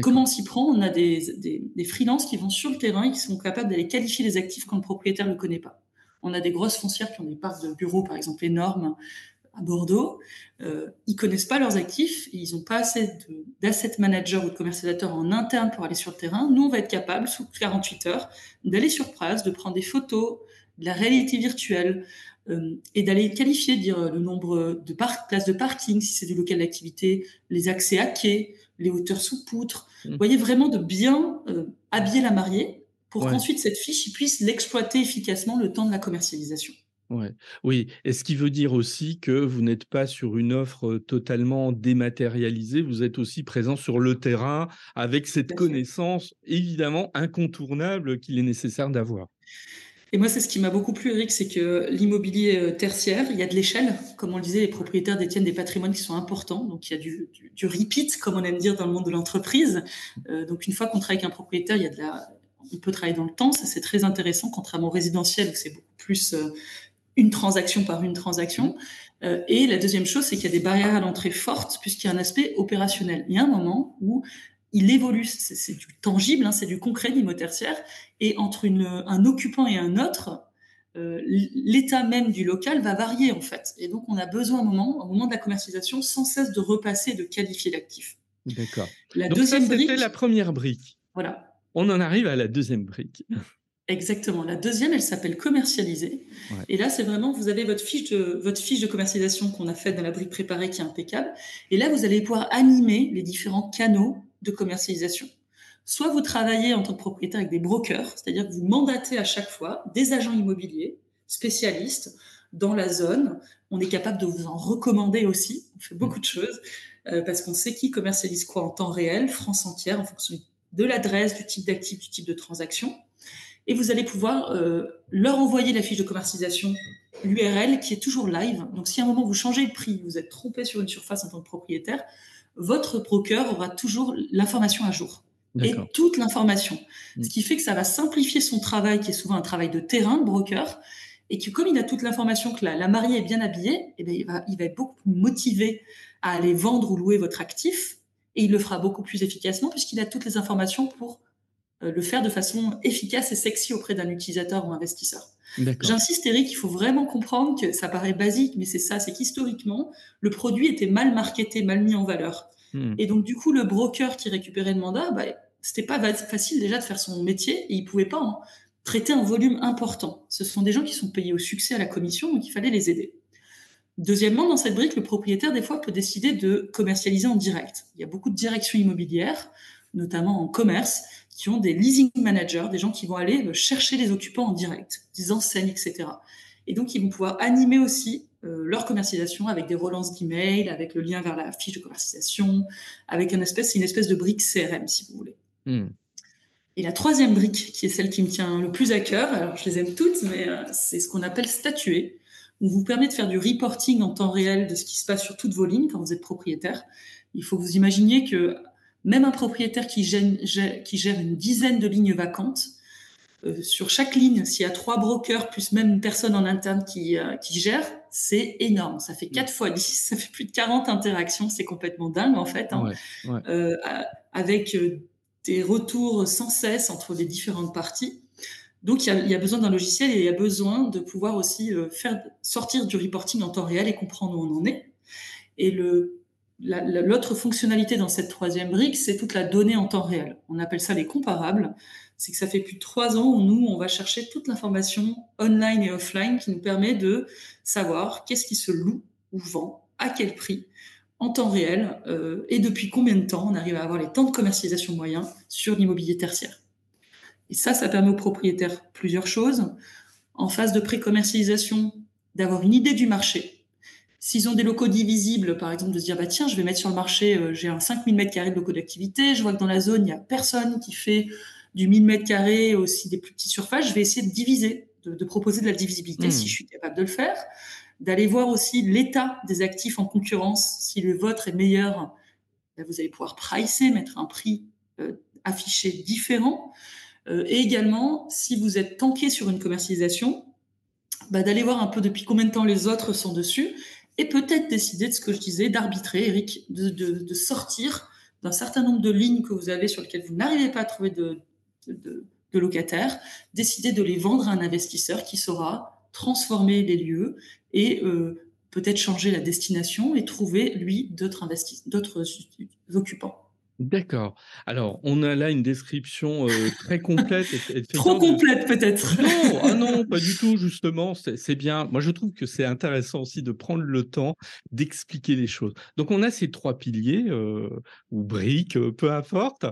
Comment on s'y prend? On a des, des, des freelances qui vont sur le terrain et qui sont capables d'aller qualifier les actifs quand le propriétaire ne connaît pas. On a des grosses foncières qui ont des parcs de bureaux, par exemple, énormes, à Bordeaux, euh, ils connaissent pas leurs actifs, ils n'ont pas assez d'asset managers ou de commercialisateurs en interne pour aller sur le terrain. Nous, on va être capable, sous 48 heures, d'aller sur place, de prendre des photos, de la réalité virtuelle, euh, et d'aller qualifier, dire le nombre de places de parking, si c'est du local d'activité, les accès à quai, les hauteurs sous poutre. Mmh. Vous voyez, vraiment de bien euh, habiller la mariée pour qu'ensuite cette fiche, puisse l'exploiter efficacement le temps de la commercialisation. Ouais. Oui, et ce qui veut dire aussi que vous n'êtes pas sur une offre totalement dématérialisée, vous êtes aussi présent sur le terrain avec cette connaissance évidemment incontournable qu'il est nécessaire d'avoir. Et moi, c'est ce qui m'a beaucoup plu, Eric, c'est que l'immobilier tertiaire, il y a de l'échelle. Comme on le disait, les propriétaires détiennent des patrimoines qui sont importants. Donc, il y a du, du, repeat, comme on aime dire dans le monde de l'entreprise. donc, une fois qu'on travaille avec un propriétaire, il y a de la, on peut travailler dans le temps, ça c'est très intéressant, contrairement au résidentiel où c'est beaucoup plus une transaction par une transaction. et la deuxième chose, c'est qu'il y a des barrières à l'entrée fortes puisqu'il y a un aspect opérationnel. Il y a un moment où il évolue, c'est du tangible, hein, c'est du concret, tertiaire, et entre un occupant et un autre, euh, l'état même du local va varier en fait. Et donc on a besoin au moment, au moment de la commercialisation, sans cesse de repasser, de qualifier l'actif. D'accord. La deuxième brique, c'était la première brique. Voilà. On en arrive à la deuxième brique. Exactement. La deuxième, elle s'appelle commercialiser. Et là, c'est vraiment, vous avez votre fiche de, votre fiche de commercialisation qu'on a faite dans la brique préparée qui est impeccable. Et là, vous allez pouvoir animer les différents canaux de commercialisation. Soit vous travaillez en tant que propriétaire avec des brokers, c'est-à-dire que vous mandatez à chaque fois des agents immobiliers spécialistes dans la zone. On est capable de vous en recommander aussi. On fait beaucoup de choses euh, parce qu'on sait qui commercialise quoi en temps réel, France entière, en fonction de l'adresse, du type d'actif, du type de transaction. Et vous allez pouvoir euh, leur envoyer la fiche de commercialisation, l'URL qui est toujours live. Donc si à un moment vous changez le prix, vous êtes trompé sur une surface en tant que propriétaire, votre broker aura toujours l'information à jour et toute l'information. Mm. Ce qui fait que ça va simplifier son travail, qui est souvent un travail de terrain, de broker, et que comme il a toute l'information que la, mariée est bien habillée, eh bien, il, va, il va être beaucoup plus motivé à aller vendre ou louer votre actif, et il le fera beaucoup plus efficacement puisqu'il a toutes les informations pour le faire de façon efficace et sexy auprès d'un utilisateur ou investisseur. J'insiste, Eric, il faut vraiment comprendre que ça paraît basique, mais c'est ça, c'est qu'historiquement, le produit était mal marketé, mal mis en valeur. Hmm. Et donc, du coup, le broker qui récupérait le mandat, bah, c'était pas facile déjà de faire son métier et il pouvait pas hein, traiter un volume important. Ce sont des gens qui sont payés au succès à la commission, donc il fallait les aider. Deuxièmement, dans cette brique, le propriétaire, des fois, peut décider de commercialiser en direct. Il y a beaucoup de directions immobilières, notamment en commerce, qui ont des leasing managers, des gens qui vont aller chercher les occupants en direct, des enseignes, etc. Et donc, ils vont pouvoir animer aussi euh, leur commercialisation avec des relances d'email, avec le lien vers la fiche de commercialisation, avec une espèce, une espèce de brique CRM, si vous voulez. Hmm. Et la troisième brique, qui est celle qui me tient le plus à cœur, alors je les aime toutes, mais euh, c'est ce qu'on appelle statuer, où vous permet de faire du reporting en temps réel de ce qui se passe sur toutes vos lignes quand vous êtes propriétaire. Il faut que vous imaginiez que même un propriétaire qui gère, une dizaine de lignes vacantes, euh, sur chaque ligne, s'il y a trois brokers plus même une personne en interne qui, euh, gère, c'est énorme. Ça fait 4 fois 10, ça fait plus de 40 interactions. C'est complètement dingue en fait. Hein. Euh, avec des retours sans cesse entre les différentes parties. Donc il y a, besoin d'un logiciel et il y a besoin de pouvoir aussi faire sortir du reporting en temps réel et comprendre où on en est. Et le L'autre fonctionnalité dans cette troisième brique, c'est toute la donnée en temps réel. On appelle ça les comparables. C'est que ça fait plus de trois ans où nous, on va chercher toute l'information online et offline qui nous permet de savoir qu'est-ce qui se loue ou vend, à quel prix, en temps réel euh, et depuis combien de temps on arrive à avoir les temps de commercialisation moyens sur l'immobilier tertiaire. Et ça, ça permet aux propriétaires plusieurs choses. En phase de pré-commercialisation, d'avoir une idée du marché, S'ils ont des locaux divisibles, par exemple, de se dire, bah, tiens, je vais mettre sur le marché, euh, j'ai un 5000 mètres carrés de locaux d'activité, je vois que dans la zone, il n'y a personne qui fait du 1000 mètres carrés, aussi des plus petites surfaces, je vais essayer de diviser, de, proposer de la divisibilité si hmm. je suis capable de le faire, d'aller voir aussi l'état des actifs en concurrence. Si le vôtre est meilleur, vous allez pouvoir pricer, mettre un prix euh, affiché différent. Euh, et également, si vous êtes tanké sur une commercialisation, bah, d'aller voir un peu depuis combien de temps les autres sont dessus et peut-être décider de ce que je disais, d'arbitrer, Eric, de, sortir d'un certain nombre de lignes que vous avez sur lesquelles vous n'arrivez pas à trouver de, locataires, décider de les vendre à un investisseur qui saura transformer les lieux et euh, peut-être changer la destination et trouver, lui, d'autres occupants. D'accord. Alors, on a là une description euh, très complète. Trop complète peut-être. Non, ah non, pas du tout, justement. C'est bien. Moi, je trouve que c'est intéressant aussi de prendre le temps d'expliquer les choses. Donc, on a ces trois piliers, euh, ou briques, peu importe.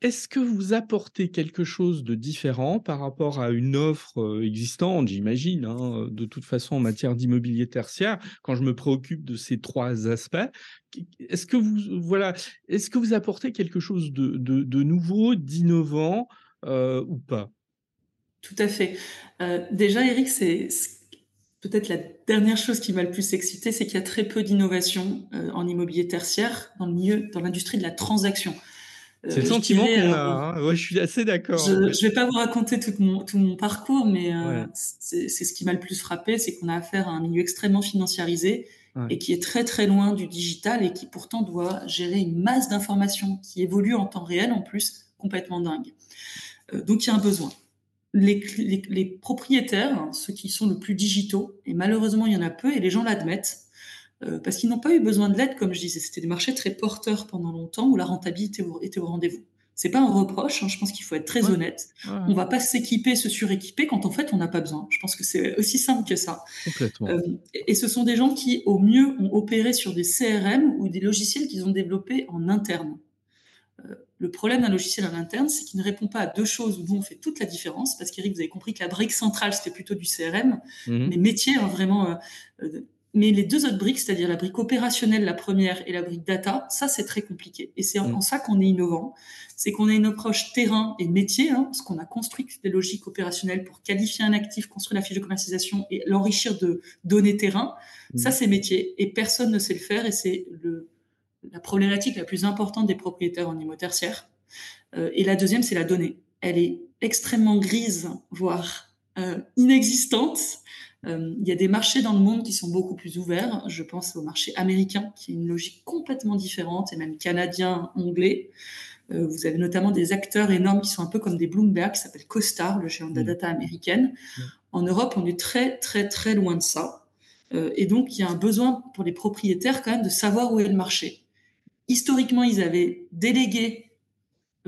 Est-ce que vous apportez quelque chose de différent par rapport à une offre existante, j'imagine, hein, de toute façon en matière d'immobilier tertiaire, quand je me préoccupe de ces trois aspects Est-ce que vous voilà, est-ce que vous apportez quelque chose de, nouveau, d'innovant ou pas? Tout à fait. déjà, Eric, c'est peut-être la dernière chose qui m'a le plus excité, c'est qu'il y a très peu d'innovation en immobilier tertiaire dans dans l'industrie de la transaction. C'est le sentiment qu'on a. Hein. je suis assez d'accord. Je ne vais pas vous raconter tout mon, tout mon parcours, mais c'est ce qui m'a le plus frappé, c'est qu'on a affaire à un milieu extrêmement financiarisé et qui est très très loin du digital et qui pourtant doit gérer une masse d'informations qui évolue en temps réel en plus complètement dingue. donc il y a un besoin les, propriétaires, ceux qui sont le plus digitaux, et malheureusement il y en a peu, et les gens l'admettent, euh, parce qu'ils n'ont pas eu besoin de l'aide, comme je disais. C'était des marchés très porteurs pendant longtemps où la rentabilité était au rendez-vous. C'est pas un reproche, hein, je pense qu'il faut être très honnête. On va pas s'équiper, se suréquiper quand en fait on n'a pas besoin. Je pense que c'est aussi simple que ça. Complètement. Euh, et ce sont des gens qui, au mieux, ont opéré sur des CRM ou des logiciels qu'ils ont développés en interne. Euh, le problème d'un logiciel en interne, c'est qu'il ne répond pas à deux choses où nous on fait toute la différence, parce qu'Eric, vous avez compris que la brique centrale, c'était plutôt du CRM, les métiers, hein, vraiment. Euh, mais les deux autres briques, c'est-à-dire la brique opérationnelle, la première, et la brique data, ça c'est très compliqué. Et c'est en, mhm. ça qu'on est innovant, c'est qu'on a une approche terrain et métier, hein, parce qu'on a construit des logiques opérationnelles pour qualifier un actif, construire la fiche de commercialisation et l'enrichir de données terrain. Ça mhm. c'est métier, et personne ne sait le faire, et c'est la problématique la plus importante des propriétaires en immo tertiaire. Euh, et la deuxième, c'est la donnée. Elle est extrêmement grise, voire euh, inexistante. Euh, il y a des marchés dans le monde qui sont beaucoup plus ouverts. Je pense au marché américain, qui a une logique complètement différente, et même canadien, anglais. vous avez notamment des acteurs énormes qui sont un peu comme des Bloomberg, qui s'appellent CoStar, le géant de la mmh. data américaine. Mmh. En Europe, on est très, très, très loin de ça. et donc, il y a un besoin pour les propriétaires quand même de savoir où est le marché historiquement, ils avaient délégué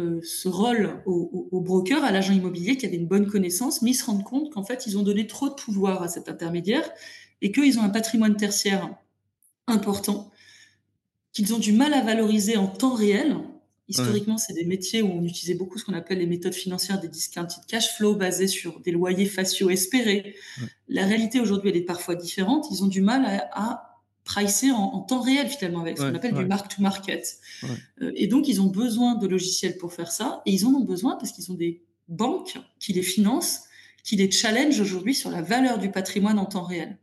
euh, ce rôle au, broker, à l'agent immobilier qui avait une bonne connaissance, mais ils se rendent compte qu'en fait, ils ont donné trop de pouvoir à cet intermédiaire et qu'ils ont un patrimoine tertiaire important qu'ils ont du mal à valoriser en temps réel. Historiquement, c'est des métiers où on utilisait beaucoup ce qu'on appelle les méthodes financières des discounted cash flow basées sur des loyers faciaux espérés. La réalité aujourd'hui, elle est parfois différente. Ils ont du mal à pricer en, temps réel finalement avec ce qu'on appelle du mark to market. Euh, et donc ils ont besoin de logiciels pour faire ça et ils en ont besoin parce qu'ils ont des banques qui les financent, qui les challenge aujourd'hui sur la valeur du patrimoine en temps réel.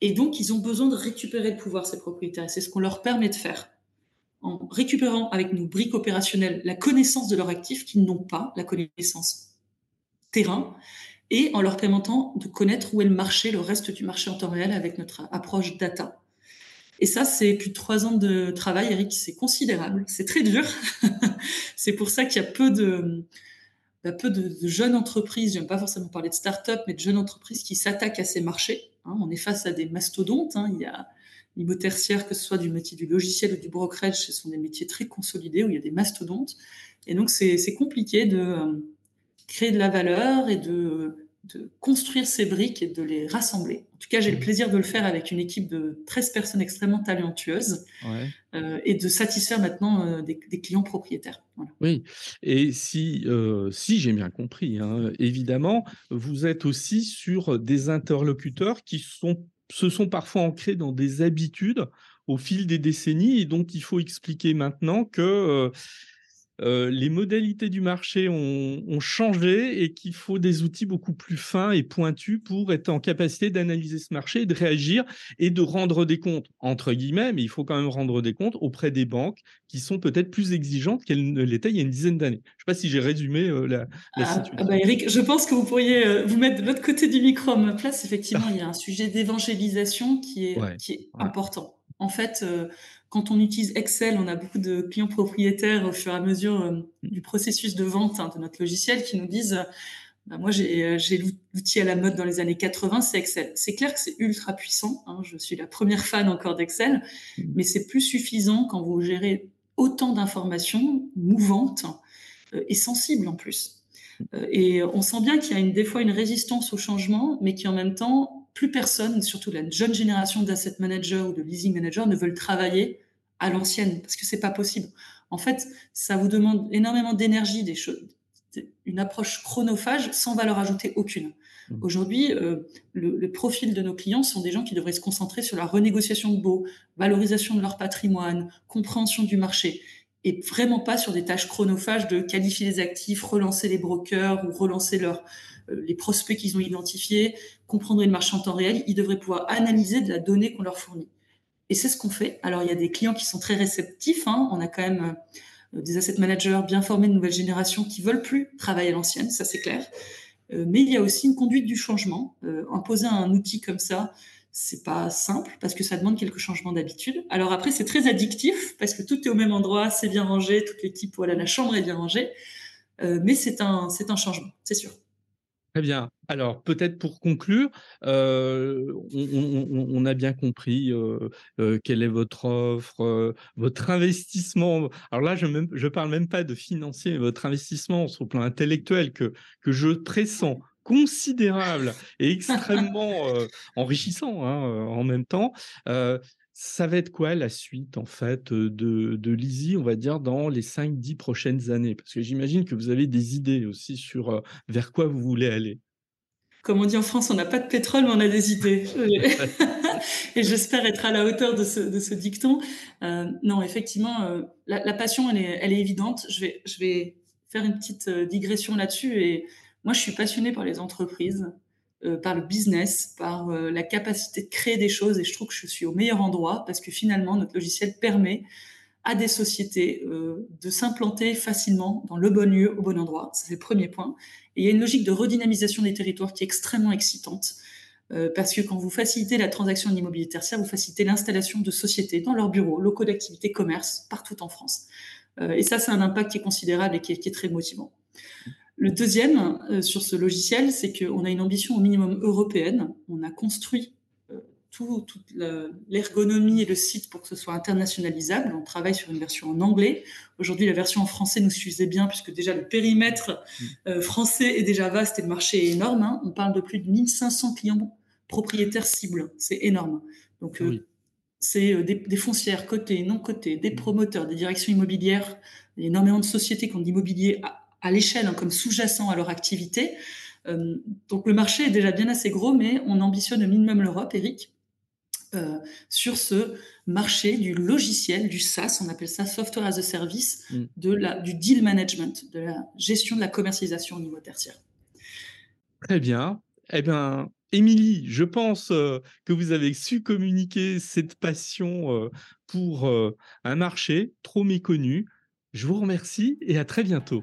Et donc ils ont besoin de récupérer le pouvoir ces propriétaires. C'est ce qu'on leur permet de faire en récupérant avec nos briques opérationnelles la connaissance de leurs actifs qu'ils n'ont pas, la connaissance terrain, et en leur permettant de connaître où est le marché, le reste du marché en temps réel avec notre approche data. Et ça, c'est plus de trois ans de travail, Eric, c'est considérable, c'est très dur. c'est pour ça qu'il y a peu de, bah, de, jeunes entreprises, j'aime pas forcément parler de start-up, mais de jeunes entreprises qui s'attaquent à ces marchés. Hein. on est face à des mastodontes. Hein. il y a niveau tertiaire, que ce soit du métier du logiciel ou du brokerage, ce sont des métiers très consolidés où il y a des mastodontes. Et donc, c'est compliqué de euh, créer de la valeur et de de construire ces briques et de les rassembler. En tout cas, j'ai le mmh. plaisir de le faire avec une équipe de 13 personnes extrêmement talentueuses euh, et de satisfaire maintenant euh, des, clients propriétaires. Oui, et si, euh, si j'ai bien compris, hein, évidemment, vous êtes aussi sur des interlocuteurs qui sont, se sont parfois ancrés dans des habitudes au fil des décennies et donc il faut expliquer maintenant que euh, les modalités du marché ont, changé et qu'il faut des outils beaucoup plus fins et pointus pour être en capacité d'analyser ce marché, de réagir et de rendre des comptes, entre guillemets, mais il faut quand même rendre des comptes auprès des banques qui sont peut-être plus exigeantes qu'elles ne l'étaient il y a une dizaine d'années. Je ne sais pas si j'ai résumé euh, la, ah, situation. Ah bah, Eric, je pense que vous pourriez euh, vous mettre de l'autre côté du micro à ma place. Effectivement, il y a un sujet d'évangélisation qui est, qui est important. En fait, quand on utilise Excel, on a beaucoup de clients propriétaires au fur et à mesure euh, du processus de vente hein, de notre logiciel qui nous disent bah, moi euh, j'ai l'outil à la mode dans les années 80, c'est Excel. C'est clair que c'est ultra puissant. Hein, je suis la première fan encore d'Excel, mais c'est plus suffisant quand vous gérez autant d'informations mouvantes euh, et sensibles en plus. et on sent bien qu'il y a une, des fois une résistance au changement, mais qui en même temps plus personne, surtout la jeune génération d'asset managers ou de leasing managers, ne veulent travailler à l'ancienne parce que c'est pas possible. En fait, ça vous demande énormément d'énergie, des choses, une approche chronophage sans valeur ajoutée aucune. Mmh. Aujourd'hui, euh, le, profil de nos clients sont des gens qui devraient se concentrer sur la renégociation de baux, valorisation de leur patrimoine, compréhension du marché, et vraiment pas sur des tâches chronophages de qualifier les actifs, relancer les brokers ou relancer euh, les prospects qu'ils ont identifiés, comprendre le marché en temps réel, ils devraient pouvoir analyser de la donnée qu'on leur fournit. Et c'est ce qu'on fait. Alors, il y a des clients qui sont très réceptifs. Hein. On a quand même des asset managers bien formés de nouvelle génération qui veulent plus travailler à l'ancienne, ça c'est clair. mais il y a aussi une conduite du changement. imposer un outil comme ça, c'est pas simple parce que ça demande quelques changements d'habitude. Alors après, c'est très addictif parce que tout est au même endroit, c'est bien rangé, toute l'équipe, voilà, la chambre est bien rangée. Euh, mais c'est un, c'est un changement, c'est sûr. Très bien. Alors, peut-être pour conclure, euh, on, a bien compris euh, quelle est votre offre, votre investissement. Alors là, je ne parle même pas de financier, votre investissement sur le plan intellectuel que, que je pressens considérable et extrêmement enrichissant hein, en même temps. ça va être quoi la suite en fait de, de Lizzie, on va dire, dans les 5-10 prochaines années? Parce que j'imagine que vous avez des idées aussi sur vers quoi vous voulez aller. Comme on dit en France, on n'a pas de pétrole, mais on a des idées. et j'espère être à la hauteur de ce, de ce dicton. non, effectivement, la, passion, elle est, elle est évidente. Je vais, je vais faire une petite digression là-dessus et moi, je suis passionnée par les entreprises, euh, par le business, par euh, la capacité de créer des choses et je trouve que je suis au meilleur endroit parce que finalement, notre logiciel permet à des sociétés euh, de s'implanter facilement dans le bon lieu, au bon endroit. C'est le premier point. Et il y a une logique de redynamisation des territoires qui est extrêmement excitante. parce que quand vous facilitez la transaction de l'immobilier tertiaire, vous facilitez l'installation de sociétés dans leurs bureaux, locaux d'activité, commerce, partout en France. et ça, c'est un impact qui est considérable et qui est très motivant. Le deuxième euh, sur ce logiciel, c'est qu'on a une ambition au minimum européenne. On a construit euh, toute l'ergonomie et le site pour que ce soit internationalisable. On travaille sur une version en anglais. Aujourd'hui, la version en français nous suffisait bien puisque déjà le périmètre mm. euh, français est déjà vaste et le marché est énorme. Hein. On parle de plus de 1500 clients propriétaires cibles. C'est énorme. Donc, c'est des, des, foncières cotées, non cotées, des mm. promoteurs, des directions immobilières. Il y a énormément de sociétés qui ont de l'immobilier à l'échelle, hein, comme sous-jacent à leur activité. Euh, donc le marché est déjà bien assez gros, mais on ambitionne au minimum l'Europe, Eric, euh, sur ce marché du logiciel, du SaaS, on appelle ça Software as a Service, mm. de la, du deal management, de la gestion de la commercialisation au niveau tertiaire. Très bien. Eh bien, Émilie, je pense euh, que vous avez su communiquer cette passion pour un marché trop méconnu. Je vous remercie et à très bientôt.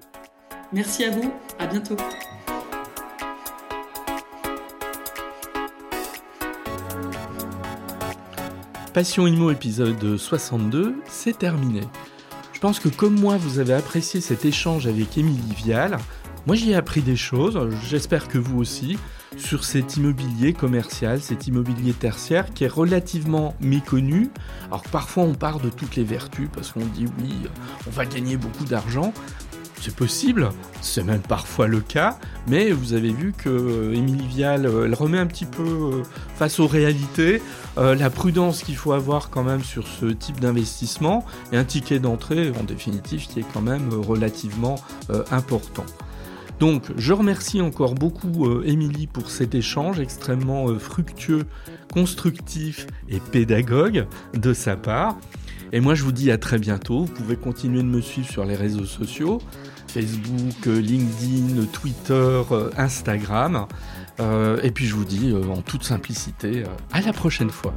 Merci à vous, à bientôt. Passion Imo épisode 62, c'est terminé. Je pense que comme moi, vous avez apprécié cet échange avec Émilie Vial. Moi, j'y ai appris des choses, j'espère que vous aussi, sur cet immobilier commercial, cet immobilier tertiaire qui est relativement méconnu. Alors parfois, on part de toutes les vertus parce qu'on dit oui, on va gagner beaucoup d'argent. C'est possible, c'est même parfois le cas, mais vous avez vu que euh, Émilie Vial, euh, elle remet un petit peu euh, face aux réalités la prudence qu'il faut avoir quand même sur ce type d'investissement et un ticket d'entrée en définitive qui est quand même relativement important. Donc je remercie encore beaucoup Émilie pour cet échange extrêmement fructueux, constructif et pédagogue de sa part. Et moi je vous dis à très bientôt, vous pouvez continuer de me suivre sur les réseaux sociaux. Facebook, LinkedIn, Twitter, Instagram. Euh, et puis je vous dis euh, en toute simplicité, euh, à la prochaine fois.